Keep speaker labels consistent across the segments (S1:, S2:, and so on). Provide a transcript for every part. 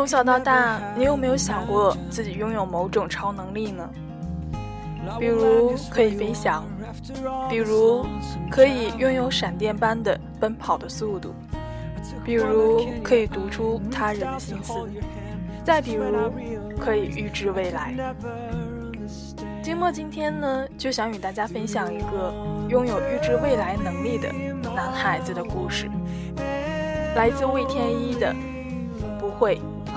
S1: 从小到大，你有没有想过自己拥有某种超能力呢？比如可以飞翔，比如可以拥有闪电般的奔跑的速度，比如可以读出他人的心思，再比如可以预知未来。金墨今天呢，就想与大家分享一个拥有预知未来能力的男孩子的故事，来自魏天一的不。会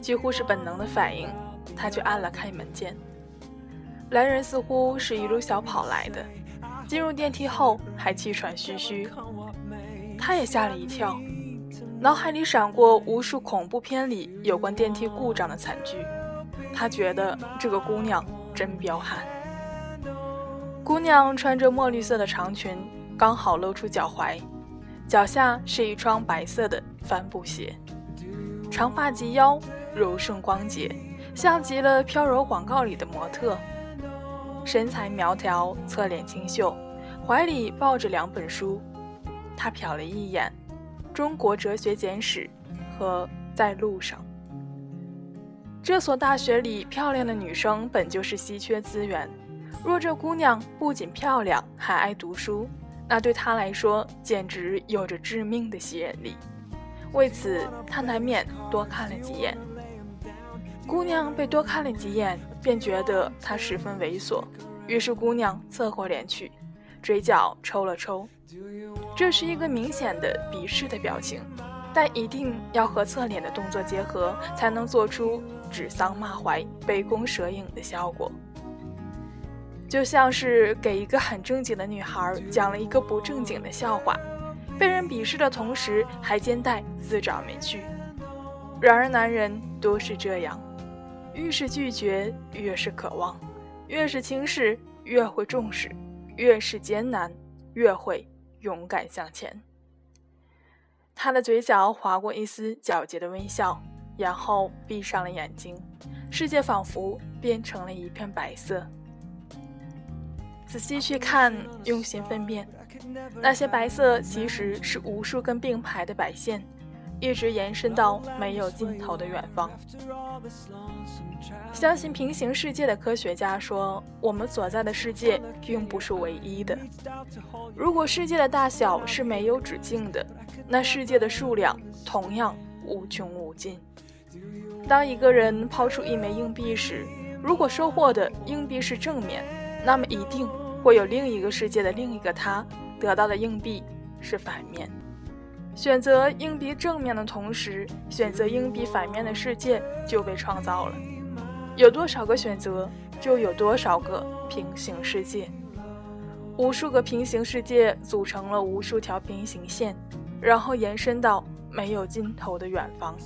S1: 几乎是本能的反应，他就按了开门键。来人似乎是一路小跑来的，进入电梯后还气喘吁吁。他也吓了一跳，脑海里闪过无数恐怖片里有关电梯故障的惨剧。他觉得这个姑娘真彪悍。姑娘穿着墨绿色的长裙，刚好露出脚踝，脚下是一双白色的帆布鞋，长发及腰。柔顺光洁，像极了飘柔广告里的模特。身材苗条，侧脸清秀，怀里抱着两本书。他瞟了一眼《中国哲学简史》和《在路上》。这所大学里漂亮的女生本就是稀缺资源，若这姑娘不仅漂亮，还爱读书，那对他来说简直有着致命的吸引力。为此，他难免多看了几眼。姑娘被多看了几眼，便觉得他十分猥琐，于是姑娘侧过脸去，嘴角抽了抽，这是一个明显的鄙视的表情，但一定要和侧脸的动作结合，才能做出指桑骂槐、杯弓蛇影的效果，就像是给一个很正经的女孩讲了一个不正经的笑话，被人鄙视的同时还兼带自找没趣。然而男人都是这样。越是拒绝，越是渴望；越是轻视，越会重视；越是艰难，越会勇敢向前。他的嘴角划过一丝皎洁的微笑，然后闭上了眼睛，世界仿佛变成了一片白色。仔细去看，用心分辨，那些白色其实是无数根并排的白线。一直延伸到没有尽头的远方。相信平行世界的科学家说，我们所在的世界并不是唯一的。如果世界的大小是没有止境的，那世界的数量同样无穷无尽。当一个人抛出一枚硬币时，如果收获的硬币是正面，那么一定会有另一个世界的另一个他得到的硬币是反面。选择硬币正面的同时，选择硬币反面的世界就被创造了。有多少个选择，就有多少个平行世界。无数个平行世界组成了无数条平行线，然后延伸到没有尽头的远方。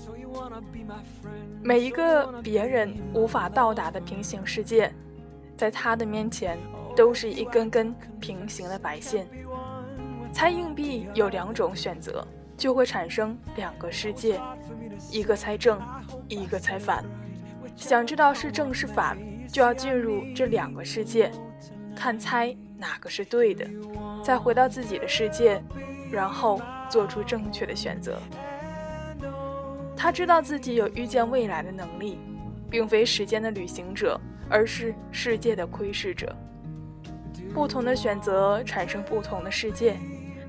S1: 每一个别人无法到达的平行世界，在他的面前都是一根根平行的白线。猜硬币有两种选择。就会产生两个世界，一个猜正，一个猜反。想知道是正是反，就要进入这两个世界，看猜哪个是对的，再回到自己的世界，然后做出正确的选择。他知道自己有预见未来的能力，并非时间的旅行者，而是世界的窥视者。不同的选择产生不同的世界，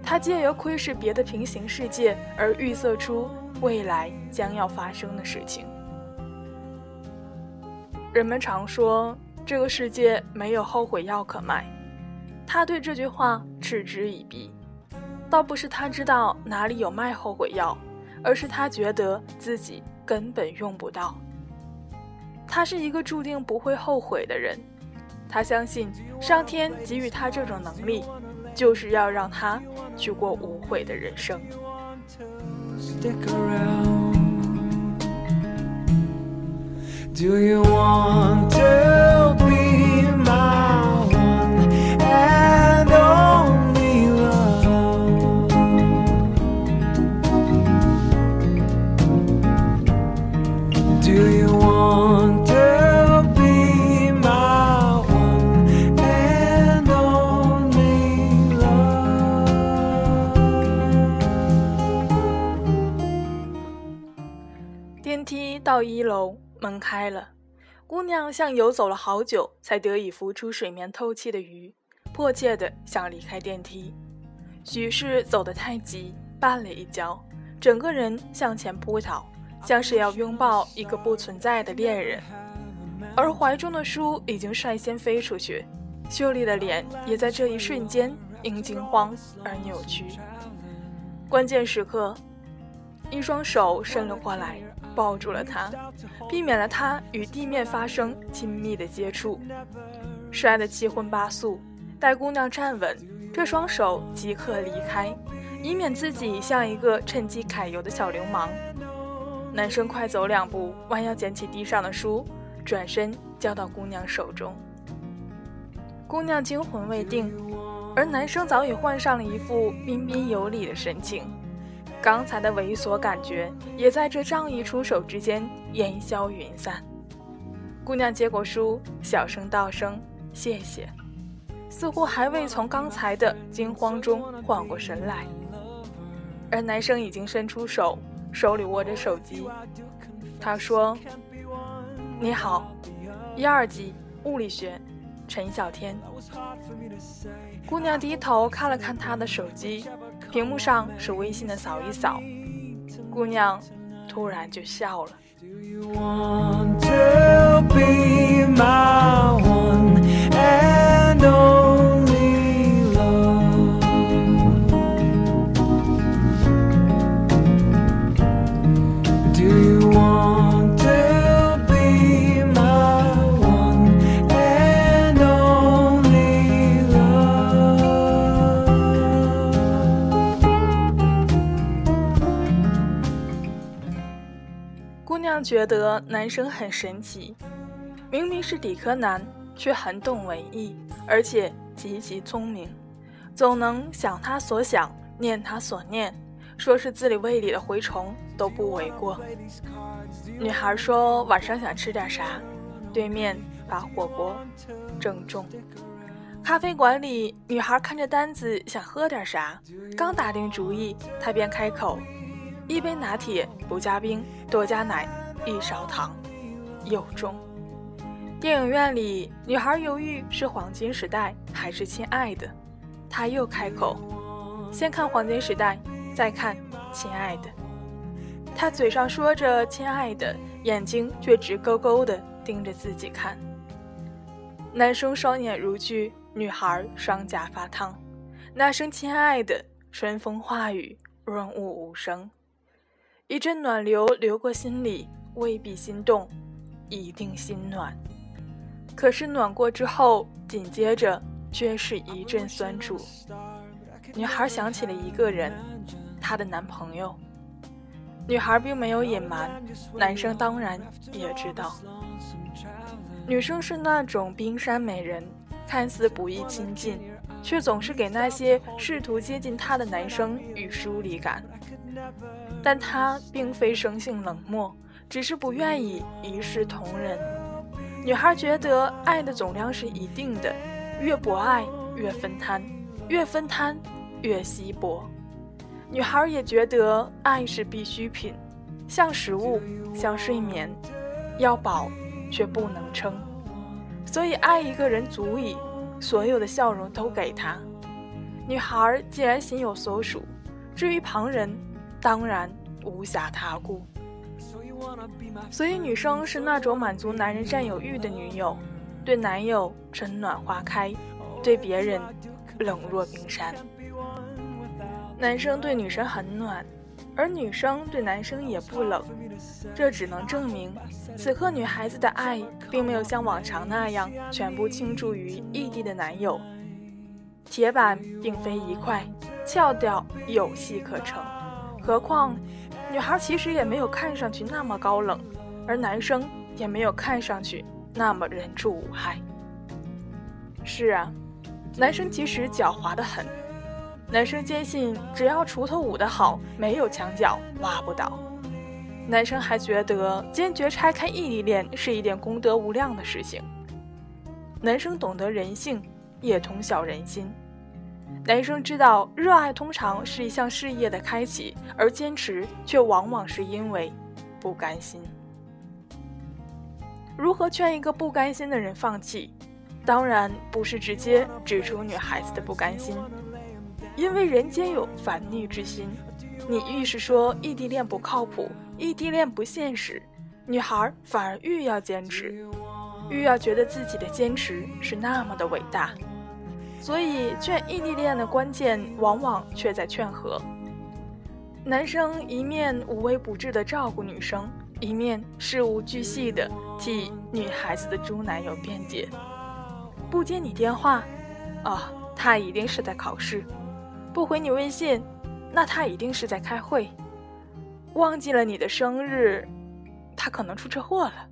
S1: 他借由窥视别的平行世界而预测出未来将要发生的事情。人们常说这个世界没有后悔药可卖，他对这句话嗤之以鼻。倒不是他知道哪里有卖后悔药，而是他觉得自己根本用不到。他是一个注定不会后悔的人，他相信上天给予他这种能力，就是要让他去过无悔的人生。到一楼，门开了，姑娘像游走了好久才得以浮出水面透气的鱼，迫切的想离开电梯。许是走得太急，绊了一跤，整个人向前扑倒，像是要拥抱一个不存在的恋人，而怀中的书已经率先飞出去，秀丽的脸也在这一瞬间因惊慌而扭曲。关键时刻，一双手伸了过来。抱住了他，避免了他与地面发生亲密的接触，摔得七荤八素。待姑娘站稳，这双手即刻离开，以免自己像一个趁机揩油的小流氓。男生快走两步，弯腰捡起地上的书，转身交到姑娘手中。姑娘惊魂未定，而男生早已换上了一副彬彬有礼的神情。刚才的猥琐感觉也在这仗义出手之间烟消云散。姑娘接过书，小声道声谢谢，似乎还未从刚才的惊慌中缓过神来。而男生已经伸出手，手里握着手机。他说：“你好，一二级物理学，陈小天。”姑娘低头看了看他的手机。屏幕上是微信的扫一扫，姑娘突然就笑了。觉得男生很神奇，明明是理科男，却很懂文艺，而且极其聪明，总能想他所想，念他所念，说是自己胃里的蛔虫都不为过。女孩说晚上想吃点啥，对面把火锅正中。咖啡馆里，女孩看着单子想喝点啥，刚打定主意，他便开口：一杯拿铁，不加冰，多加奶。一勺糖，又中。电影院里，女孩犹豫是黄金时代还是亲爱的，他又开口：“先看黄金时代，再看亲爱的。”他嘴上说着亲爱的，眼睛却直勾勾的盯着自己看。男生双眼如炬，女孩双颊发烫。那声亲爱的，春风化雨，润物无声，一阵暖流流过心里。未必心动，一定心暖。可是暖过之后，紧接着却是一阵酸楚。女孩想起了一个人，她的男朋友。女孩并没有隐瞒，男生当然也知道。女生是那种冰山美人，看似不易亲近，却总是给那些试图接近她的男生以疏离感。但她并非生性冷漠。只是不愿意一视同仁。女孩觉得爱的总量是一定的，越不爱越分摊，越分摊越稀薄。女孩也觉得爱是必需品，像食物，像睡眠，要饱却不能撑。所以爱一个人足以所有的笑容都给他。女孩既然心有所属，至于旁人，当然无暇他顾。所以女生是那种满足男人占有欲的女友，对男友春暖花开，对别人冷若冰山。男生对女生很暖，而女生对男生也不冷，这只能证明，此刻女孩子的爱并没有像往常那样全部倾注于异地的男友。铁板并非一块，撬掉有戏可乘。何况，女孩其实也没有看上去那么高冷，而男生也没有看上去那么人畜无害。是啊，男生其实狡猾的很。男生坚信，只要锄头舞得好，没有墙角挖不倒。男生还觉得，坚决拆开异地恋是一件功德无量的事情。男生懂得人性，也通晓人心。男生知道，热爱通常是一项事业的开启，而坚持却往往是因为不甘心。如何劝一个不甘心的人放弃？当然不是直接指出女孩子的不甘心。因为人间有烦逆之心，你越是说异地恋不靠谱，异地恋不现实，女孩反而愈要坚持，愈要觉得自己的坚持是那么的伟大。所以劝异地恋的关键，往往却在劝和。男生一面无微不至的照顾女生，一面事无巨细的替女孩子的猪男友辩解。不接你电话，啊，他一定是在考试。不回你微信，那他一定是在开会。忘记了你的生日，他可能出车祸了。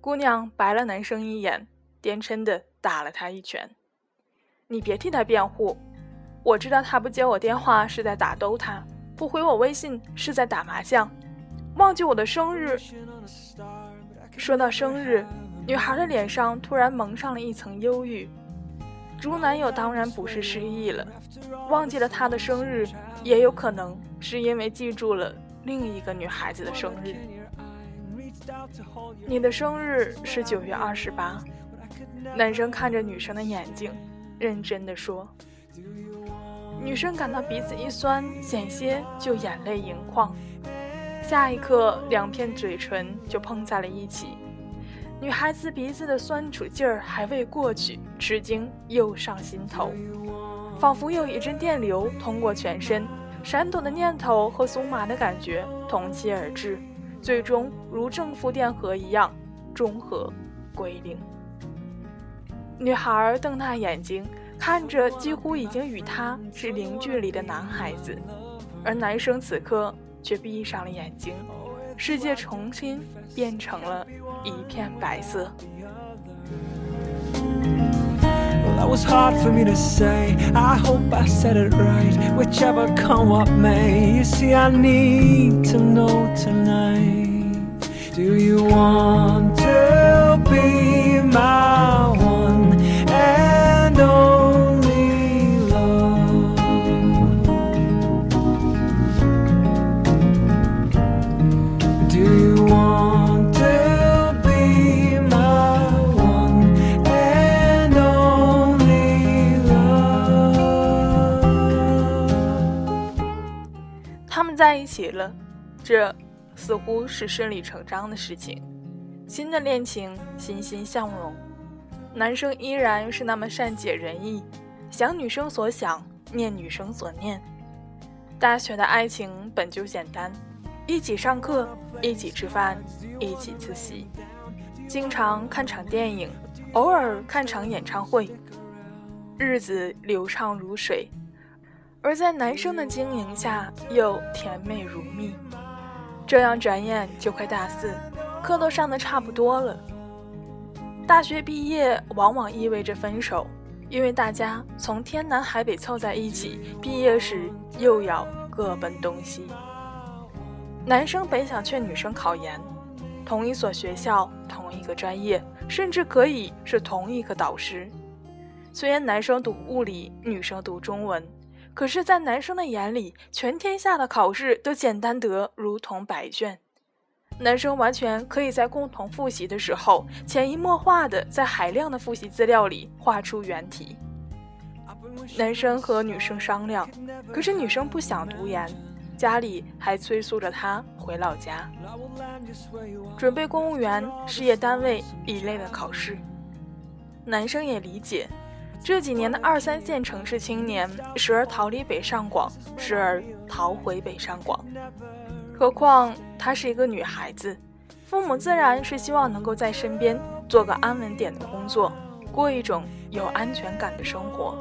S1: 姑娘白了男生一眼，颠嗔的打了他一拳。你别替他辩护，我知道他不接我电话是在打兜他，不回我微信是在打麻将。忘记我的生日。说到生日，女孩的脸上突然蒙上了一层忧郁。猪男友当然不是失忆了，忘记了他的生日，也有可能是因为记住了另一个女孩子的生日。你的生日是九月二十八。男生看着女生的眼睛，认真的说。女生感到鼻子一酸，险些就眼泪盈眶。下一刻，两片嘴唇就碰在了一起。女孩子鼻子的酸楚劲儿还未过去，吃惊又上心头，仿佛有一阵电流通过全身，闪躲的念头和酥麻的感觉同期而至，最终如正负电荷一样中和归零。女孩瞪大眼睛看着几乎已经与她是零距离的男孩子，而男生此刻却闭上了眼睛，世界重新变成了。一片白色。
S2: That was hard for me to say. I hope I said it right. Whichever come what may. You see, I need to know tonight. Do you want to be my one
S1: 在一起了，这似乎是顺理成章的事情。新的恋情欣欣向荣，男生依然是那么善解人意，想女生所想，念女生所念。大学的爱情本就简单，一起上课，一起吃饭，一起自习，经常看场电影，偶尔看场演唱会，日子流畅如水。而在男生的经营下，又甜美如蜜。这样转眼就快大四，课都上的差不多了。大学毕业往往意味着分手，因为大家从天南海北凑在一起，毕业时又要各奔东西。男生本想劝女生考研，同一所学校，同一个专业，甚至可以是同一个导师。虽然男生读物理，女生读中文。可是，在男生的眼里，全天下的考试都简单得如同白卷。男生完全可以在共同复习的时候，潜移默化的在海量的复习资料里画出原题。男生和女生商量，可是女生不想读研，家里还催促着她回老家，准备公务员、事业单位一类的考试。男生也理解，这几年的二三线城市青年，时而逃离北上广，时而逃回北上广。何况她是一个女孩子，父母自然是希望能够在身边做个安稳点的工作，过一种有安全感的生活。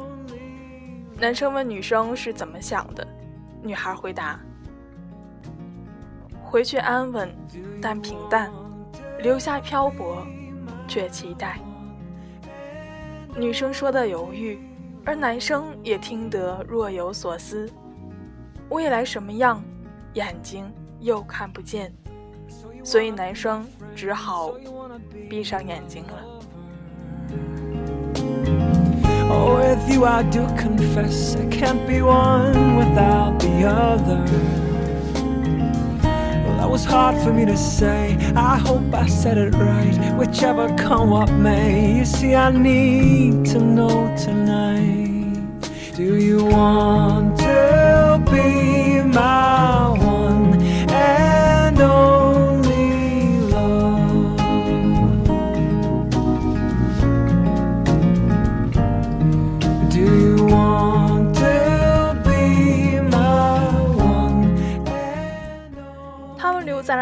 S1: 男生问女生是怎么想的，女孩回答：“回去安稳，但平淡；留下漂泊，却期待。”女生说的犹豫，而男生也听得若有所思。未来什么样，眼睛。又看不见，所以男生只好闭上眼睛了。Was hard for me to say. I hope I said it right. Whichever come what may. You see, I need to know tonight. Do you want to be my one?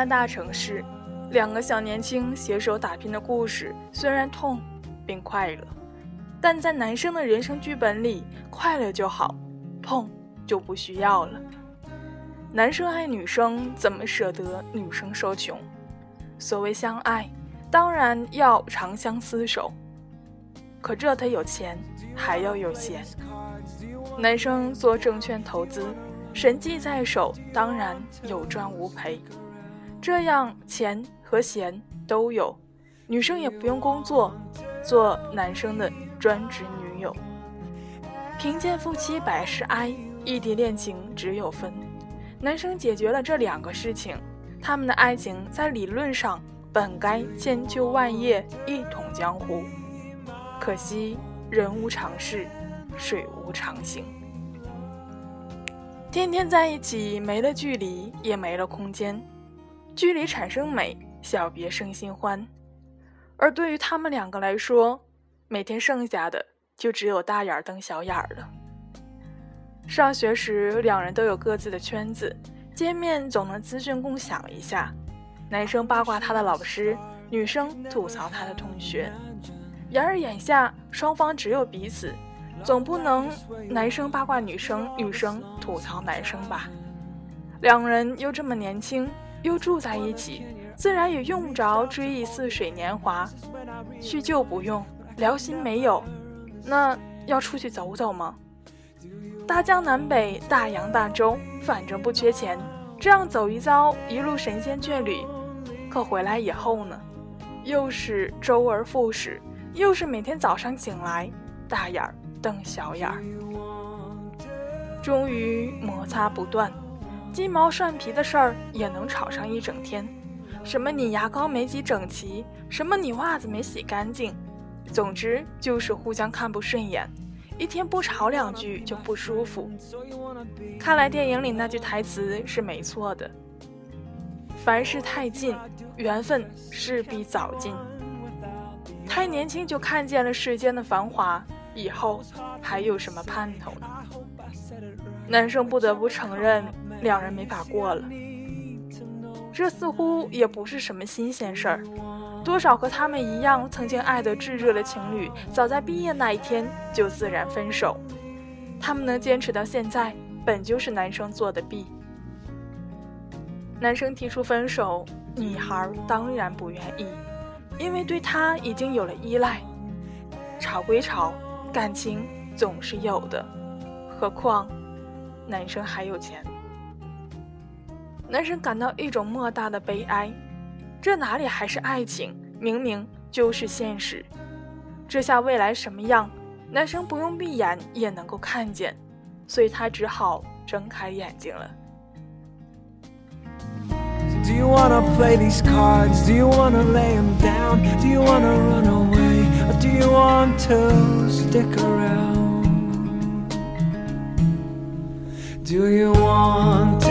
S1: 了大城市，两个小年轻携手打拼的故事，虽然痛并快乐，但在男生的人生剧本里，快乐就好，痛就不需要了。男生爱女生，怎么舍得女生受穷？所谓相爱，当然要长相厮守。可这得有钱，还要有闲。男生做证券投资，神技在手，当然有赚无赔。这样钱和闲都有，女生也不用工作，做男生的专职女友。贫贱夫妻百事哀，异地恋情只有分。男生解决了这两个事情，他们的爱情在理论上本该千秋万叶，一统江湖。可惜人无常事，水无常形。天天在一起，没了距离，也没了空间。距离产生美，小别生新欢。而对于他们两个来说，每天剩下的就只有大眼瞪小眼了。上学时，两人都有各自的圈子，见面总能资讯共享一下。男生八卦他的老师，女生吐槽他的同学。然而眼下，双方只有彼此，总不能男生八卦女生，女生吐槽男生吧？两人又这么年轻，又住在一起，自然也用不着追忆似水年华。叙旧不用，聊心没有，那要出去走走吗？大江南北，大洋大洲，反正不缺钱，这样走一遭，一路神仙眷侣。可回来以后呢，又是周而复始，又是每天早上醒来，大眼瞪小眼儿。终于摩擦不断，鸡毛蒜皮的事儿也能吵上一整天。什么你牙膏没挤整齐，什么你袜子没洗干净，总之就是互相看不顺眼。一天不吵两句就不舒服。看来电影里那句台词是没错的：凡事太近，缘分势必早尽。太年轻就看见了世间的繁华，以后还有什么盼头呢？男生不得不承认，两人没法过了。这似乎也不是什么新鲜事儿。多少和他们一样曾经爱得炙热的情侣，早在毕业那一天就自然分手。他们能坚持到现在，本就是男生做的弊。男生提出分手，女孩当然不愿意，因为对他已经有了依赖。吵归吵，感情总是有的，何况男生还有钱。男生感到一种莫大的悲哀。这哪里还是爱情？明明就是现实。这下未来什么样，男生不用闭眼也能够看见，所以他只好睁开眼睛了。
S2: do you wanna play these cards? Do you wanna lay them down? Do you wanna run away? Do you want to stick around? Do you want to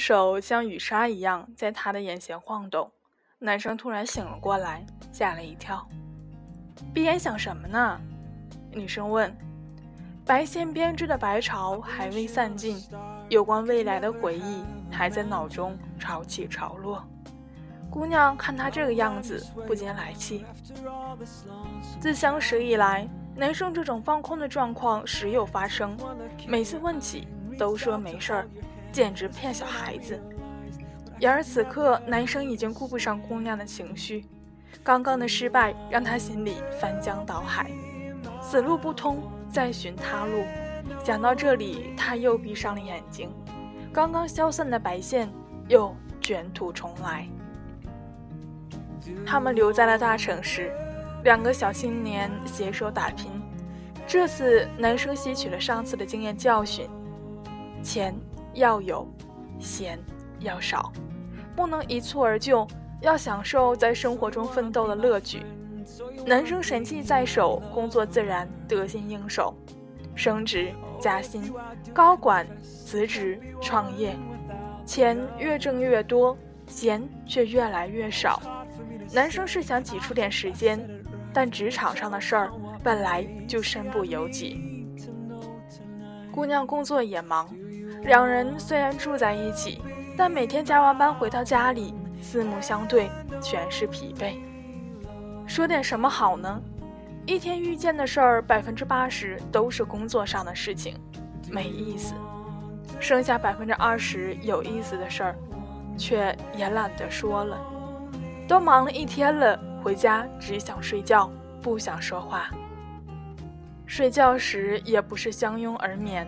S1: 手像雨刷一样在他的眼前晃动，男生突然醒了过来，吓了一跳。闭眼想什么呢？女生问。白线编织的白潮还未散尽，有关未来的回忆还在脑中潮起潮落。姑娘看他这个样子，不禁来气。自相识以来，男生这种放空的状况时有发生，每次问起都说没事儿，简直骗小孩子。然而此刻，男生已经顾不上姑娘的情绪，刚刚的失败让他心里翻江倒海，死路不通，再寻他路。想到这里，他又闭上了眼睛，刚刚消散的白线又卷土重来。他们留在了大城市，两个小青年携手打拼。这次，男生吸取了上次的经验教训：钱要有，闲要少，不能一蹴而就，要享受在生活中奋斗的乐趣。男生神器在手，工作自然得心应手，升职加薪，高管辞职创业，钱越挣越多，闲却越来越少。男生是想挤出点时间，但职场上的事儿本来就身不由己。姑娘工作也忙，两人虽然住在一起，但每天加完班回到家里，四目相对，全是疲惫。说点什么好呢？一天遇见的事儿，百分之八十都是工作上的事情，没意思；剩下百分之二十有意思的事儿，却也懒得说了。都忙了一天了，回家只想睡觉，不想说话。睡觉时也不是相拥而眠，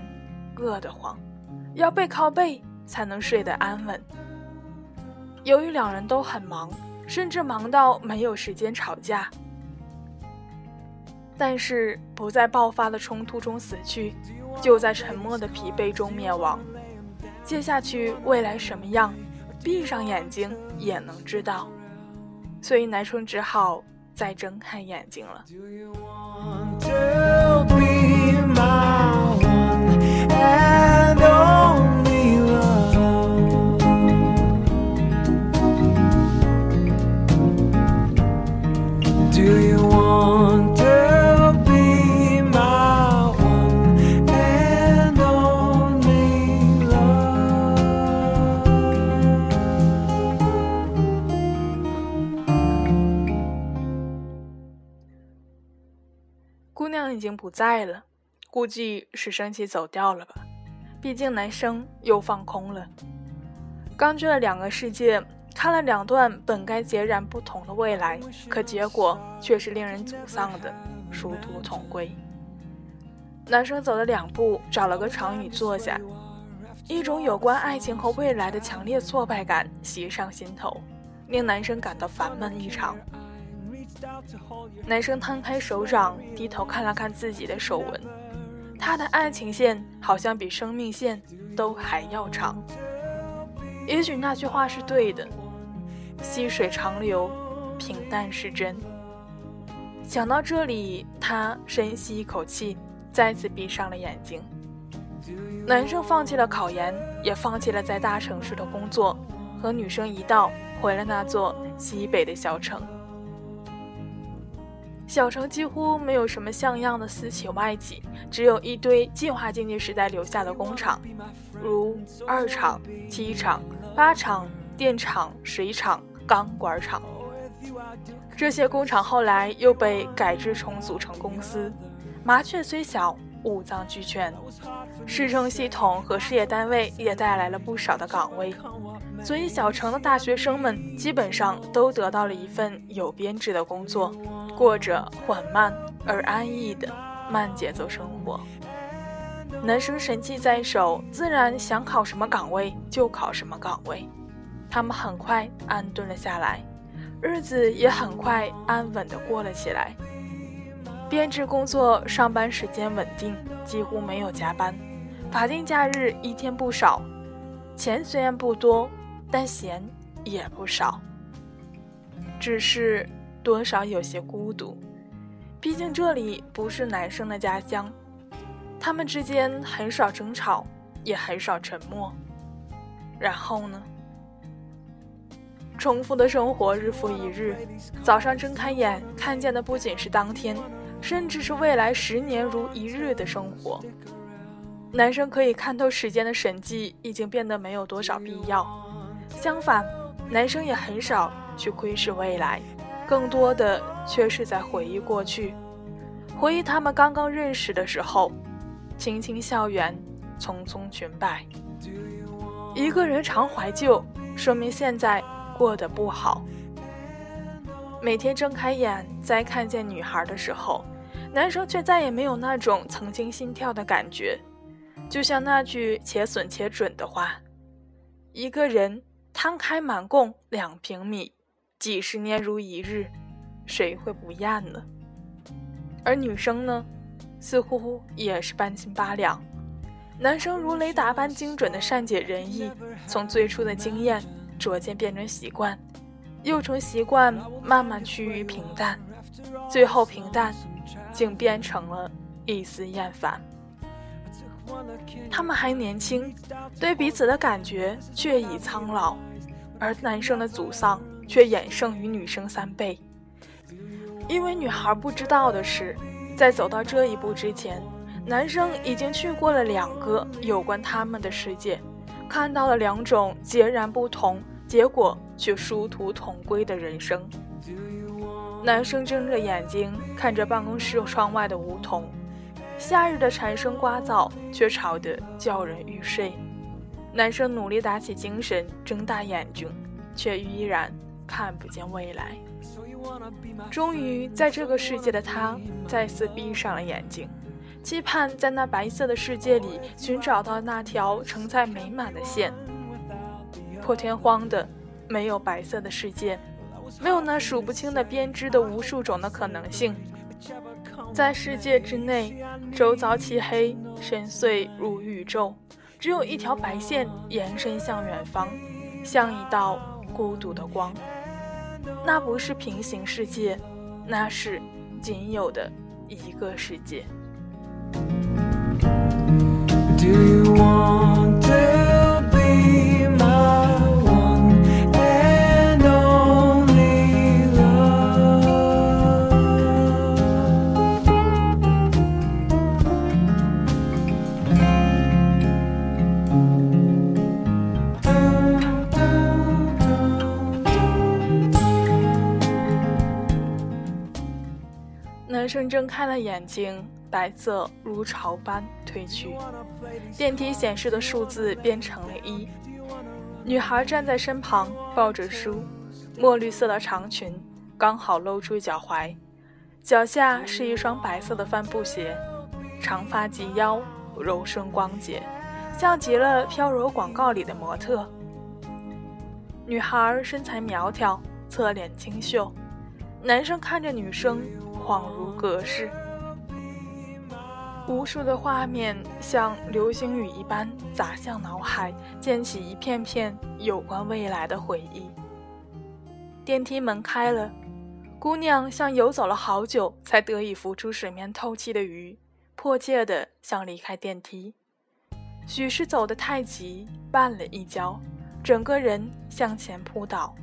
S1: 饿得慌，要背靠背才能睡得安稳。由于两人都很忙，甚至忙到没有时间吵架，但是不在爆发的冲突中死去，就在沉默的疲惫中灭亡。接下去未来什么样，闭上眼睛也能知道。所以男生只好再睁开眼睛了。已经不在了，估计是生气走掉了吧。毕竟男生又放空了，刚去了两个世界，看了两段本该截然不同的未来，可结果却是令人沮丧的殊途同归。男生走了两步，找了个长椅坐下，一种有关爱情和未来的强烈挫败感袭上心头，令男生感到烦闷异常。男生摊开手掌，低头看了看自己的手纹，他的爱情线好像比生命线都还要长。也许那句话是对的，细水长流，平淡是真。想到这里，他深吸一口气，再次闭上了眼睛。男生放弃了考研，也放弃了在大城市的工作，和女生一道回了那座西北的小城。小城几乎没有什么像样的私企外企，只有一堆计划经济时代留下的工厂，如二厂、七厂、八厂、电厂、水厂、钢管厂。这些工厂后来又被改制重组成公司。麻雀虽小，五脏俱全。市政系统和事业单位也带来了不少的岗位，所以小城的大学生们基本上都得到了一份有编制的工作，过着缓慢而安逸的慢节奏生活。男生神器在手，自然想考什么岗位就考什么岗位。他们很快安顿了下来，日子也很快安稳地过了起来。编制工作上班时间稳定，几乎没有加班，法定假日一天不少，钱虽然不多，但闲也不少。只是多少有些孤独，毕竟这里不是男生的家乡。他们之间很少争吵，也很少沉默。然后呢？重复的生活日复一日，早上睁开眼看见的不仅是当天，甚至是未来十年如一日的生活。男生可以看透时间的神迹，已经变得没有多少必要。相反，男生也很少去窥视未来，更多的却是在回忆过去，回忆他们刚刚认识的时候。青青校园，匆匆裙摆。一个人常怀旧，说明现在过得不好。每天睁开眼，再看见女孩的时候，男生却再也没有那种曾经心跳的感觉。就像那句且损且准的话：“一个人摊开满供两平米，几十年如一日，谁会不厌呢？”而女生呢？似乎也是半斤八两。男生如雷达般精准的善解人意，从最初的经验逐渐变成习惯，又从习惯慢慢趋于平淡，最后平淡竟变成了一丝厌烦。他们还年轻，对彼此的感觉却已苍老，而男生的沮丧却远胜于女生三倍，因为女孩不知道的是。在走到这一步之前，男生已经去过了两个有关他们的世界，看到了两种截然不同、结果却殊途同归的人生。男生睁着眼睛看着办公室窗外的梧桐，夏日的蝉声刮噪，却吵得叫人欲睡。男生努力打起精神，睁大眼睛，却依然看不见未来。终于，在这个世界的他再次闭上了眼睛，期盼在那白色的世界里寻找到那条承载美满的线。破天荒的，没有白色的世界，没有那数不清的编织的无数种的可能性。在世界之内，周遭漆黑深邃如宇宙，只有一条白线延伸向远方，像一道孤独的光。那不是平行世界，那是仅有的一个世界。睁开了眼睛，白色如潮般褪去。电梯显示的数字变成了一。女孩站在身旁，抱着书，墨绿色的长裙刚好露出脚踝，脚下是一双白色的帆布鞋，长发及腰，柔顺光洁，像极了飘柔广告里的模特。女孩身材苗条，侧脸清秀。男生看着女生。恍如隔世，无数的画面像流星雨一般砸向脑海，溅起一片片有关未来的回忆。电梯门开了，姑娘像游走了好久才得以浮出水面透气的鱼，迫切地想离开电梯。许是走得太急，绊了一跤，整个人向前扑倒，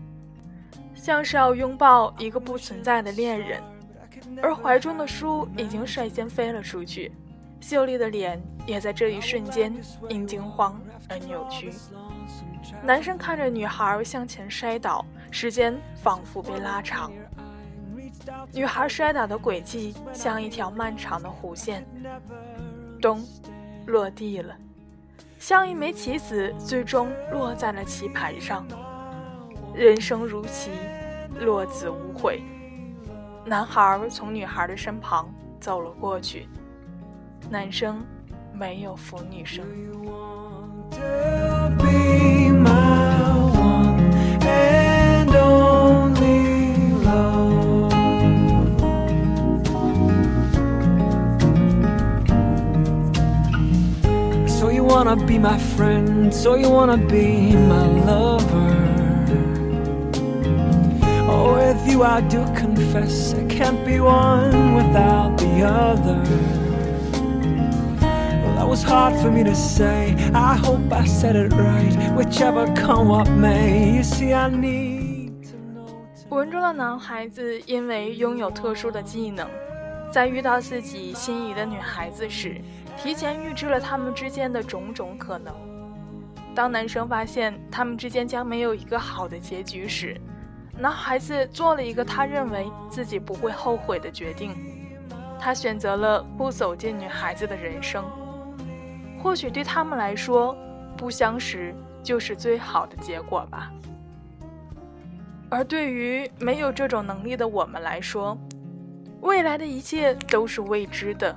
S1: 像是要拥抱一个不存在的恋人。而怀中的书已经率先飞了出去，秀丽的脸也在这一瞬间因惊慌而扭曲。男生看着女孩向前摔倒，时间仿佛被拉长。女孩摔倒的轨迹像一条漫长的弧线。咚，落地了。像一枚棋子，最终落在了棋盘上。人生如棋，落子无悔。男孩从女孩的身旁走了过去，男生没有扶女生。
S2: So you wanna be my friend, so you wanna be my lover. Oh, with you I do confess I can't be one without the other. Well, that was hard for me to say. I hope I said it right. Whichever come what may, you see I need to know.
S1: 文中的男孩子因为拥有特殊的技能，在遇到自己心仪的女孩子时。提前预知了他们之间的种种可能。当男生发现他们之间将没有一个好的结局时，男孩子做了一个他认为自己不会后悔的决定，他选择了不走进女孩子的人生。或许对他们来说，不相识就是最好的结果吧。而对于没有这种能力的我们来说，未来的一切都是未知的。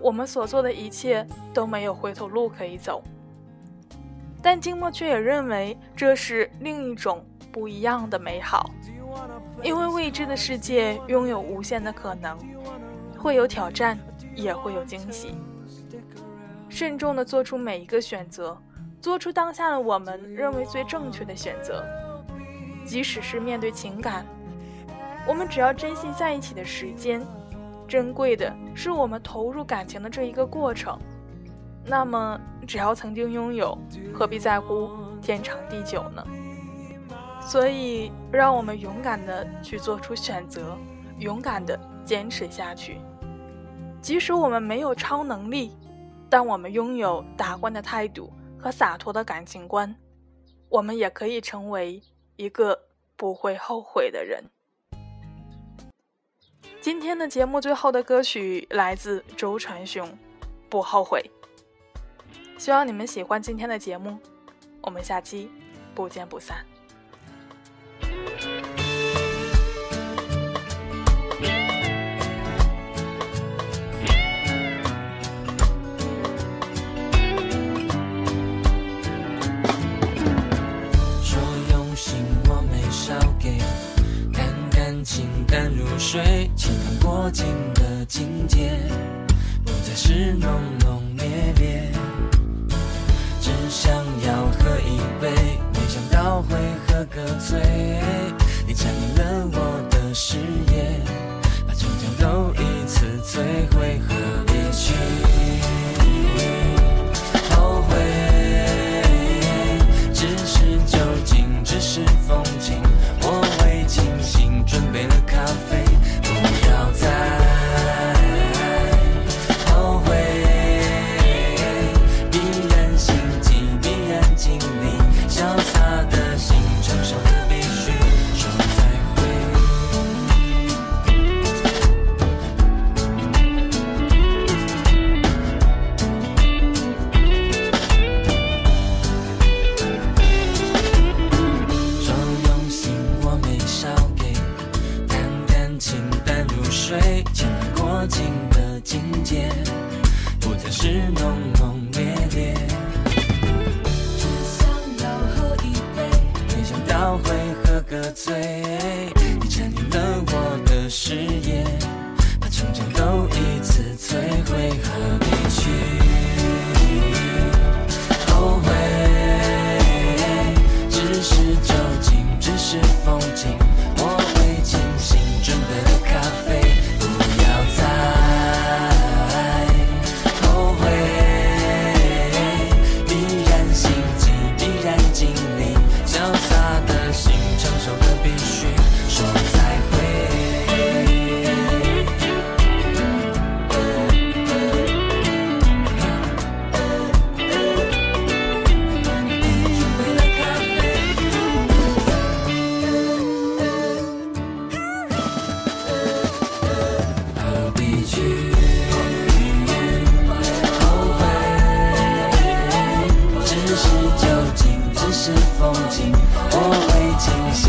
S1: 我们所做的一切都没有回头路可以走，但静默却也认为这是另一种不一样的美好，因为未知的世界拥有无限的可能，会有挑战，也会有惊喜。慎重地做出每一个选择，做出当下的我们认为最正确的选择，即使是面对情感，我们只要珍惜在一起的时间。珍贵的是我们投入感情的这一个过程，那么只要曾经拥有，何必在乎天长地久呢？所以，让我们勇敢的去做出选择，勇敢的坚持下去。即使我们没有超能力，但我们拥有达观的态度和洒脱的感情观，我们也可以成为一个不会后悔的人。今天的节目最后的歌曲来自周传雄，《不后悔》。希望你们喜欢今天的节目，我们下期不见不散。
S3: 淡如水。过境的境界，不再是浓浓烈烈，只想要喝一杯，没想到会喝个醉。你占领了我的视野，把城墙都一次摧毁，何必去多情的境界不再是浓浓烈烈，只想要喝一杯，没想到会喝个醉，你占领了我的视野，把成长都一次摧毁，何必去？后悔，只是酒精，只是风景。我会清醒